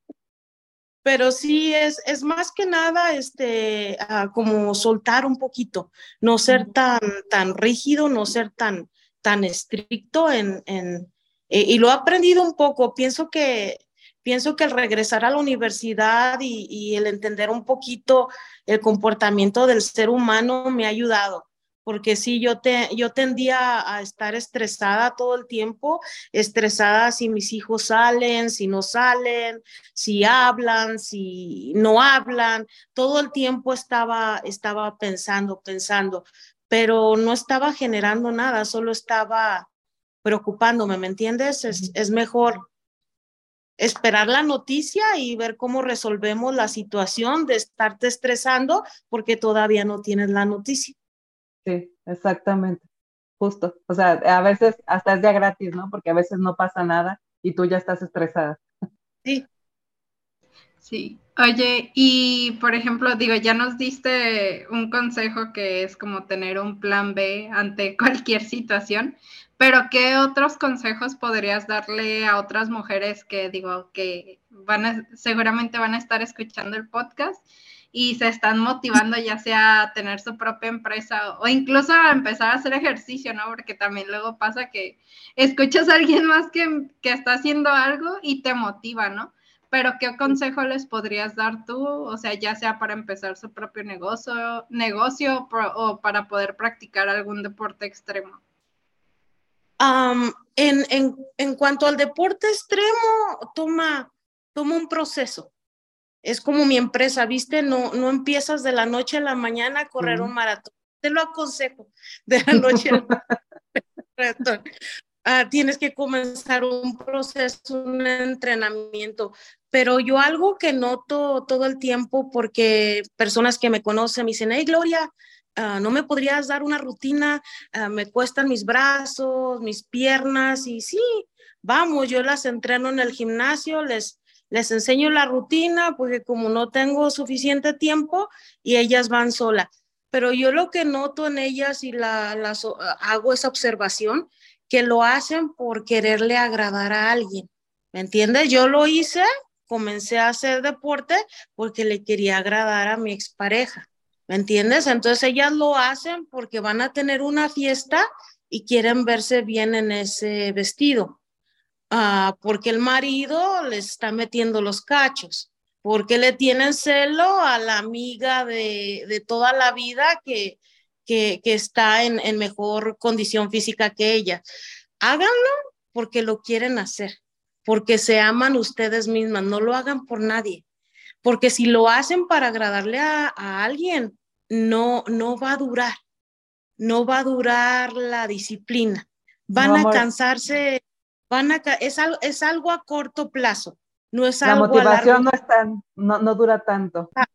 A: pero sí es, es más que nada este, ah, como soltar un poquito, no ser tan, tan rígido, no ser tan, tan estricto en, en y lo he aprendido un poco. Pienso que pienso que el regresar a la universidad y, el entender un poquito el comportamiento del ser humano me ha ayudado, porque sí, yo, te, yo tendía a estar estresada todo el tiempo, estresada si mis hijos salen, si no salen, si hablan, si no hablan, todo el tiempo estaba, estaba pensando, pensando, pero no estaba generando nada, solo estaba preocupándome, ¿me entiendes? Es, es mejor esperar la noticia y ver cómo resolvemos la situación de estarte estresando porque todavía no tienes la noticia.
B: Sí, exactamente. Justo. O sea, a veces hasta es día gratis, ¿no? Porque a veces no pasa nada y tú ya estás estresada.
A: Sí.
C: Sí. Oye, y por ejemplo, digo, ya nos diste un consejo que es como tener un plan B ante cualquier situación, pero ¿qué otros consejos podrías darle a otras mujeres que digo que van a, seguramente van a estar escuchando el podcast y se están motivando ya sea a tener su propia empresa o incluso a empezar a hacer ejercicio, ¿no? Porque también luego pasa que escuchas a alguien más que, que está haciendo algo y te motiva, ¿no? pero ¿qué consejo les podrías dar tú? O sea, ya sea para empezar su propio negocio, negocio o para poder practicar algún deporte extremo.
A: En, en, en, cuanto al deporte extremo, toma, toma un proceso. Es como mi empresa, ¿viste? No, no empiezas de la noche a la mañana a correr un maratón. Te lo aconsejo, de la noche a la mañana. Ah, tienes que comenzar un proceso, un entrenamiento. Pero yo algo que noto todo el tiempo, porque personas que me conocen me dicen, hey Gloria, ah, ¿no me podrías dar una rutina? Ah, me cuestan mis brazos, mis piernas, y sí, vamos, yo las entreno en el gimnasio, les, les enseño la rutina, porque como no tengo suficiente tiempo, y ellas van sola. Pero yo lo que noto en ellas y la, las, hago esa observación, que lo hacen por quererle agradar a alguien. ¿Me entiendes? Yo lo hice, comencé a hacer deporte porque le quería agradar a mi expareja. ¿Me entiendes? Entonces ellas lo hacen porque van a tener una fiesta y quieren verse bien en ese vestido. Ah, porque el marido les está metiendo los cachos, porque le tienen celo a la amiga de, de toda la vida que, que, está en, en mejor condición física que ella. Háganlo porque lo quieren hacer, porque se aman ustedes mismas, no lo hagan por nadie, porque si lo hacen para agradarle a, alguien, no, no va a durar, no va a durar la disciplina, van a cansarse, van a, es, algo, es algo a corto plazo, no es
B: la motivación no, es tan, no, no dura tanto. Ah,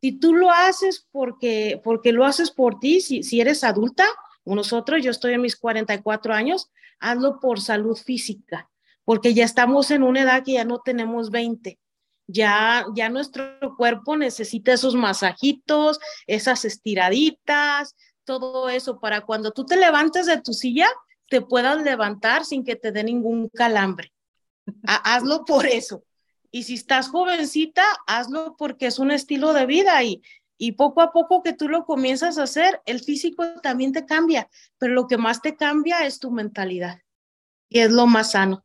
A: si tú lo haces porque, porque lo haces por ti, si, si eres adulta, nosotros, yo estoy en mis 44 años, hazlo por salud física, porque ya estamos en una edad que ya no tenemos 20. Ya, ya nuestro cuerpo necesita esos masajitos, esas estiraditas, todo eso, para cuando tú te levantes de tu silla, te puedas levantar sin que te dé ningún calambre. Hazlo por eso. Y si estás jovencita, hazlo porque es un estilo de vida y, y poco a poco que tú lo comienzas a hacer, el físico también te cambia, pero lo que más te cambia es tu mentalidad y es lo más sano.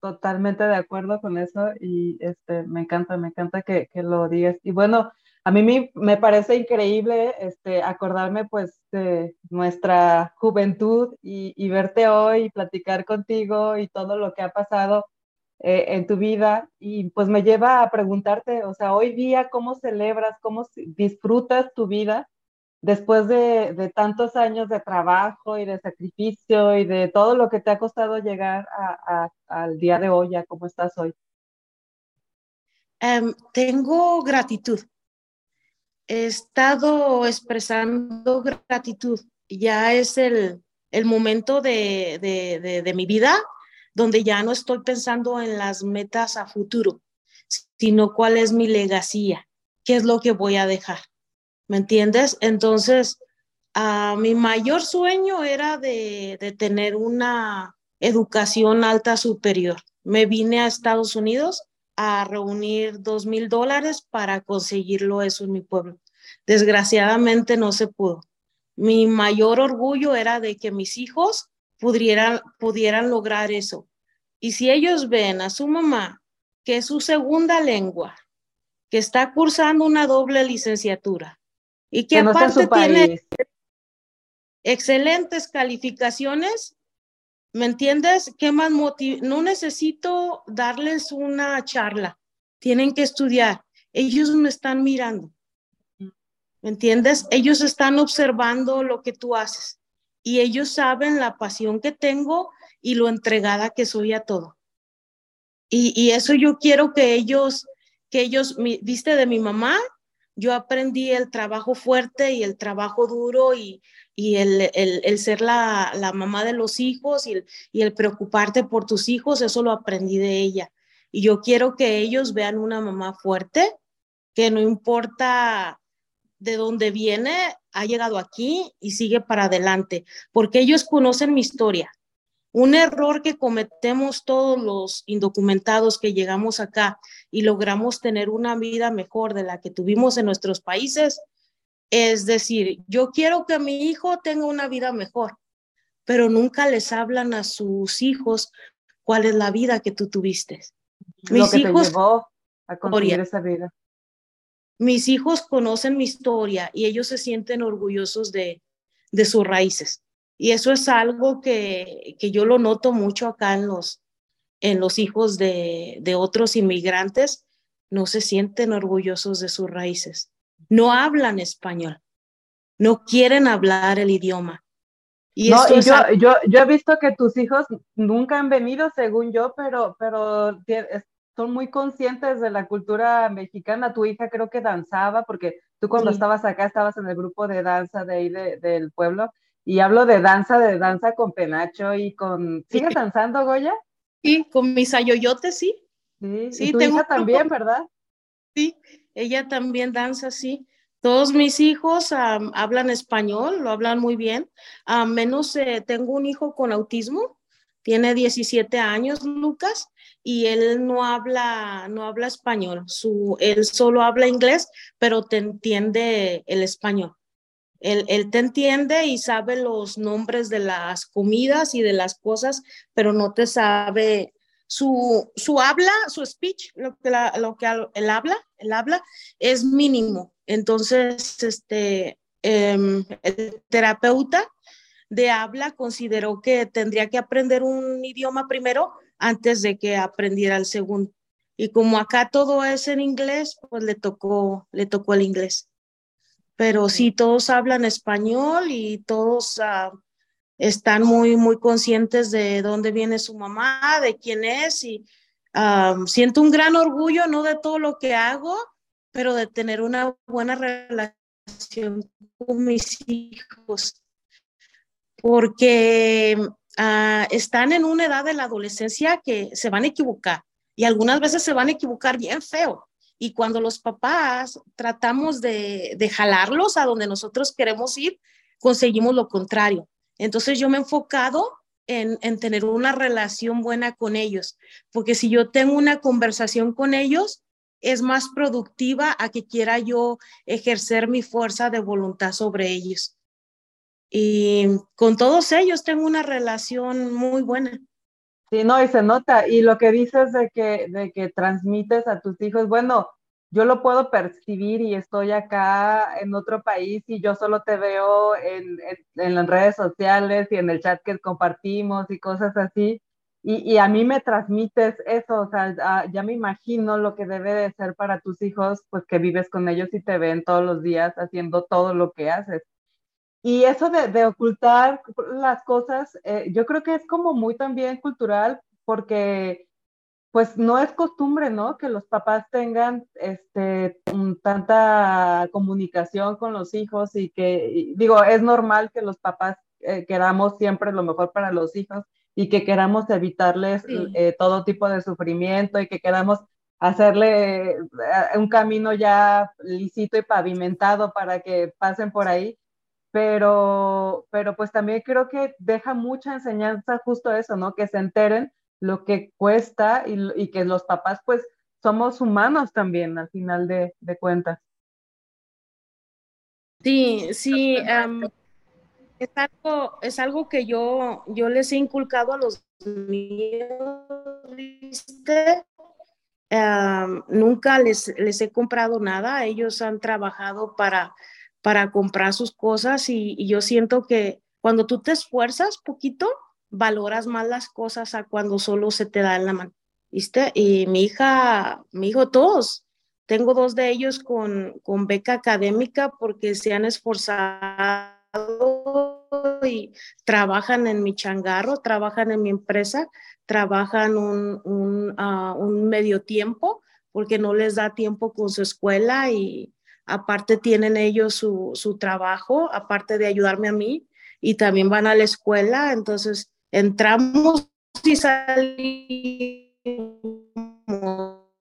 B: Totalmente de acuerdo con eso y este, me encanta, me encanta que, que lo digas. Y bueno, a mí me, me, parece increíble este, acordarme pues de nuestra juventud y, y verte hoy y platicar contigo y todo lo que ha pasado eh, en tu vida y pues me lleva a preguntarte, o sea, hoy día, ¿cómo celebras, cómo disfrutas tu vida después de, tantos años de trabajo y de sacrificio y de todo lo que te ha costado llegar al día de hoy, a cómo estás hoy?
A: Em, tengo gratitud. He estado expresando gratitud. Ya es el, momento de, de, de mi vida donde ya no estoy pensando en las metas a futuro, sino cuál es mi legacía, qué es lo que voy a dejar. ¿Me entiendes? Entonces, mi mayor sueño era de, de tener una educación alta superior. Me vine a Estados Unidos a reunir dos mil dólares para conseguirlo eso en mi pueblo. Desgraciadamente no se pudo. Mi mayor orgullo era de que mis hijos pudieran, pudieran lograr eso. Y si ellos ven a su mamá, que es su segunda lengua, que está cursando una doble licenciatura y que, aparte tiene excelentes calificaciones, ¿me entiendes? ¿Qué más No necesito darles una charla, tienen que estudiar. Ellos me están mirando, ¿me entiendes? Ellos están observando lo que tú haces y ellos saben la pasión que tengo y lo entregada que soy a todo. Y, y eso yo quiero que ellos, que ellos, viste de mi mamá, yo aprendí el trabajo fuerte y el trabajo duro y, el, ser la, la, mamá de los hijos y el, y el preocuparte por tus hijos, eso lo aprendí de ella. Y yo quiero que ellos vean una mamá fuerte, que no importa de dónde viene, ha llegado aquí y sigue para adelante, porque ellos conocen mi historia. Un error que cometemos todos los indocumentados que llegamos acá y logramos tener una vida mejor de la que tuvimos en nuestros países es decir, yo quiero que mi hijo tenga una vida mejor, pero nunca les hablan a sus hijos cuál es la vida que tú tuviste.
B: Mis hijos, llevó a construir esa vida.
A: Mis hijos conocen mi historia y ellos se sienten orgullosos de, de sus raíces. Y eso es algo que, que yo lo noto mucho acá en los, en los hijos de, de otros inmigrantes. No se sienten orgullosos de sus raíces. No hablan español. No quieren hablar el idioma.
B: Y, no, y yo, yo, yo, he visto que tus hijos nunca han venido, según yo, pero, pero son muy conscientes de la cultura mexicana. Tu hija creo que danzaba, porque tú cuando estabas acá estabas en el grupo de danza de ahí del pueblo. Y hablo de danza, de danza con penacho y con... ¿Sigues danzando, Goya?
A: Sí, con mis ayoyotes, sí.
B: Sí, sí tu hija también, ¿verdad?
A: Sí, ella también danza, sí. Todos mis hijos hablan español, lo hablan muy bien. A menos eh, tengo un hijo con autismo, tiene 17 años, Lucas, y él no habla, no habla español. Su, él solo habla inglés, pero te entiende el español. Él, él, te entiende y sabe los nombres de las comidas y de las cosas, pero no te sabe su, su habla, su speech, lo que, lo que él habla, él habla es mínimo. Entonces, este, em, el terapeuta de habla consideró que tendría que aprender un idioma primero antes de que aprendiera el segundo. Y como acá todo es en inglés, pues le tocó, le tocó el inglés. Pero sí, todos hablan español y todos ah, están muy, muy conscientes de dónde viene su mamá, de quién es. Y ah, siento un gran orgullo, no de todo lo que hago, pero de tener una buena relación con mis hijos, porque ah, están en una edad de la adolescencia que se van a equivocar y algunas veces se van a equivocar bien feo. Y cuando los papás tratamos de, de jalarlos a donde nosotros queremos ir, conseguimos lo contrario. Entonces yo me he enfocado en, en, tener una relación buena con ellos, porque si yo tengo una conversación con ellos, es más productiva a que quiera yo ejercer mi fuerza de voluntad sobre ellos. Y con todos ellos tengo una relación muy buena.
B: Sí, no, y se nota. Y lo que dices de que, de que transmites a tus hijos, bueno, yo lo puedo percibir y estoy acá en otro país y yo solo te veo en, en las redes sociales y en el chat que compartimos y cosas así y, a mí me transmites eso, o sea, ah, ya me imagino lo que debe de ser para tus hijos, pues que vives con ellos y te ven todos los días haciendo todo lo que haces. Y eso de, ocultar las cosas, eh, yo creo que es como muy también cultural, porque pues no es costumbre, ¿no? Que los papás tengan este, tanta comunicación con los hijos y que, digo, es normal que los papás eh, queramos siempre lo mejor para los hijos y que queramos evitarles eh, todo tipo de sufrimiento y que queramos hacerle eh, un camino ya lisito y pavimentado para que pasen por ahí. Pero, pero pues también creo que deja mucha enseñanza justo eso, ¿no? Que se enteren lo que cuesta y, que los papás pues somos humanos también al final de, cuentas.
A: Sí, sí, es algo, es algo que yo, yo les he inculcado a los míos, nunca les, les he comprado nada, ellos han trabajado para, para comprar sus cosas y, yo siento que cuando tú te esfuerzas poquito, valoras más las cosas a cuando solo se te da en la mano, ¿viste? Y mi hija, mi hijo, todos, tengo dos de ellos con, con beca académica porque se han esforzado y trabajan en mi changarro, trabajan en mi empresa, trabajan un, un, ah, un medio tiempo porque no les da tiempo con su escuela y aparte tienen ellos su, su trabajo, aparte de ayudarme a mí y también van a la escuela, entonces entramos y salimos,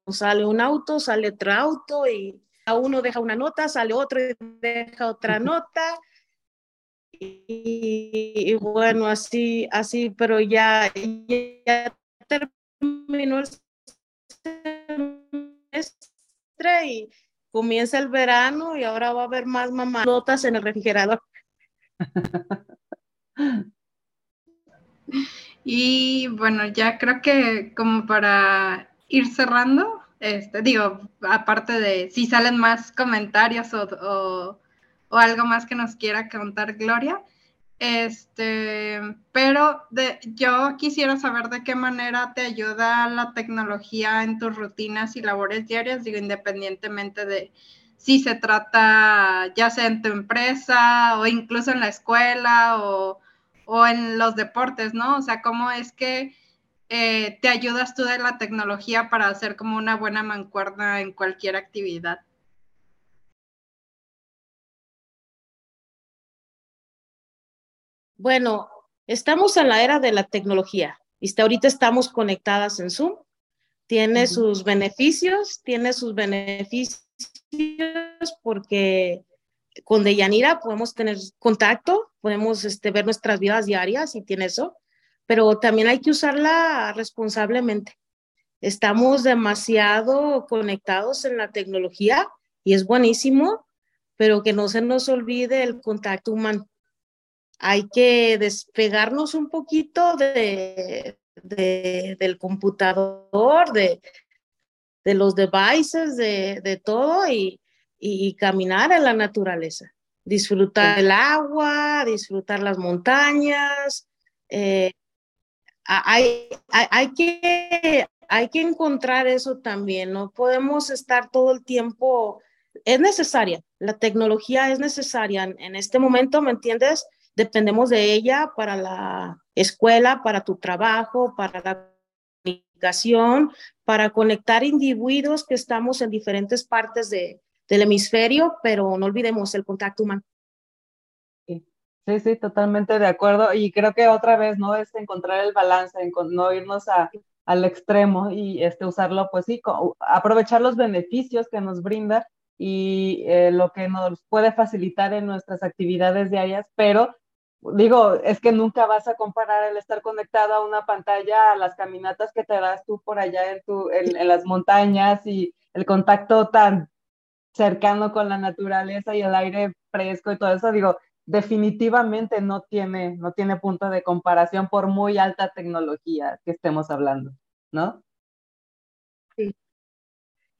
A: sale un auto, sale otro auto y a uno deja una nota, sale otro y deja otra nota. Y, bueno, así, así, pero ya, ya terminó el semestre y comienza el verano y ahora va a haber más mamás notas en el refrigerador.
C: Y bueno, ya creo que como para ir cerrando. Este, digo, aparte de si salen más comentarios o, o algo más que nos quiera contar Gloria. Este, pero de, yo quisiera saber de qué manera te ayuda la tecnología en tus rutinas y labores diarias, digo, independientemente de si se trata ya sea en tu empresa o incluso en la escuela o, o en los deportes, ¿no? O sea, ¿cómo es que eh, te ayudas tú de la tecnología para hacer como una buena mancuerna en cualquier actividad?
A: Bueno, estamos en la era de la tecnología y hasta ahorita estamos conectadas en Zoom. Tiene sus beneficios, tiene sus beneficios porque con Deyanira podemos tener contacto, podemos este, ver nuestras vidas diarias y tiene eso, pero también hay que usarla responsablemente. Estamos demasiado conectados en la tecnología y es buenísimo, pero que no se nos olvide el contacto humano hay que despegarnos un poquito de, del computador, de, los devices, de, todo y, caminar en la naturaleza. Disfrutar el agua, disfrutar las montañas. Eh, hay, hay, que, hay que encontrar eso también. No podemos estar todo el tiempo. Es necesaria, la tecnología es necesaria en este momento, ¿me entiendes? Dependemos de ella para la escuela, para tu trabajo, para la comunicación, para conectar individuos que estamos en diferentes partes de, del hemisferio, pero no olvidemos el contacto humano.
B: Sí, sí, totalmente de acuerdo. Y creo que otra vez, ¿no? Es encontrar el balance, no irnos a, al extremo y este, usarlo, pues sí, aprovechar los beneficios que nos brinda y eh, lo que nos puede facilitar en nuestras actividades diarias, pero digo, es que nunca vas a comparar el estar conectado a una pantalla a las caminatas que te das tú por allá en, tu, en, las montañas y el contacto tan cercano con la naturaleza y el aire fresco y todo eso, digo, definitivamente no tiene, no tiene punto de comparación por muy alta tecnología que estemos hablando, ¿no?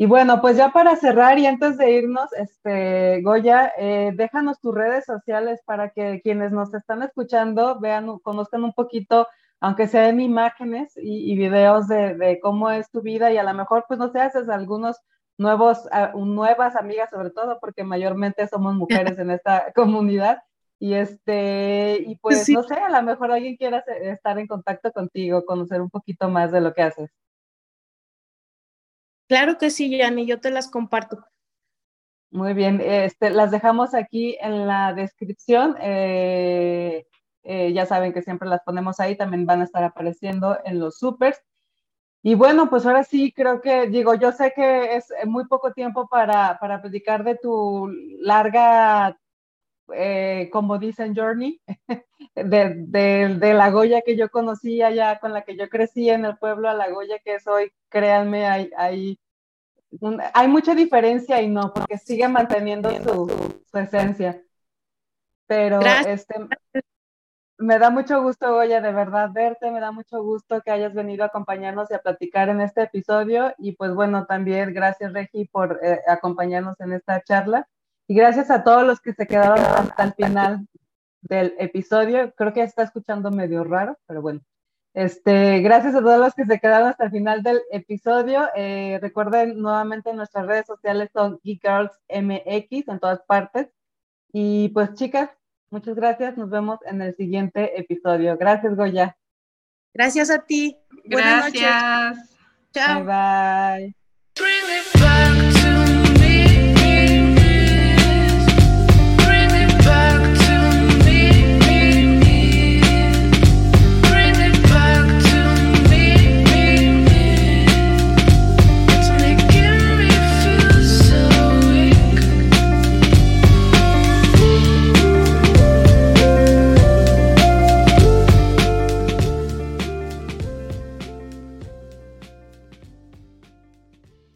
B: Y bueno, pues ya para cerrar y antes de irnos, este, Goya, eh, déjanos tus redes sociales para que quienes nos están escuchando vean, conozcan un poquito, aunque sea en imágenes y, videos de, cómo es tu vida y a lo mejor, pues no sé, haces algunos nuevos, ah, nuevas amigas sobre todo, porque mayormente somos mujeres en esta comunidad. Y este, y pues no sé, a lo mejor alguien quiera estar en contacto contigo, conocer un poquito más de lo que haces.
A: Claro que sí, Yanni, yo te las comparto.
B: Muy bien, este, las dejamos aquí en la descripción. Eh, eh, ya saben que siempre las ponemos ahí, también van a estar apareciendo en los supers. Y bueno, pues ahora sí creo que, digo, yo sé que es muy poco tiempo para, para platicar de tu larga, eh, como dicen, journey, de, de, la Goya que yo conocí allá, con la que yo crecí en el pueblo, a la Goya que soy, créanme, hay, hay, hay mucha diferencia y no, porque sigue manteniendo su, esencia. Pero este, me da mucho gusto, Goya, de verdad verte, me da mucho gusto que hayas venido a acompañarnos y a platicar en este episodio. Y pues bueno, también gracias, Regi, por eh, acompañarnos en esta charla. Y gracias a todos los que se quedaron hasta el final del episodio. Creo que está escuchando medio raro, pero bueno. Este, gracias a todos los que se quedaron hasta el final del episodio. Eh, recuerden nuevamente nuestras redes sociales son Geek Girls MX en todas partes. Y pues chicas, muchas gracias. Nos vemos en el siguiente episodio. Gracias, Goya.
A: Gracias a ti.
C: Buenas gracias.
A: Chao.
B: Bye bye.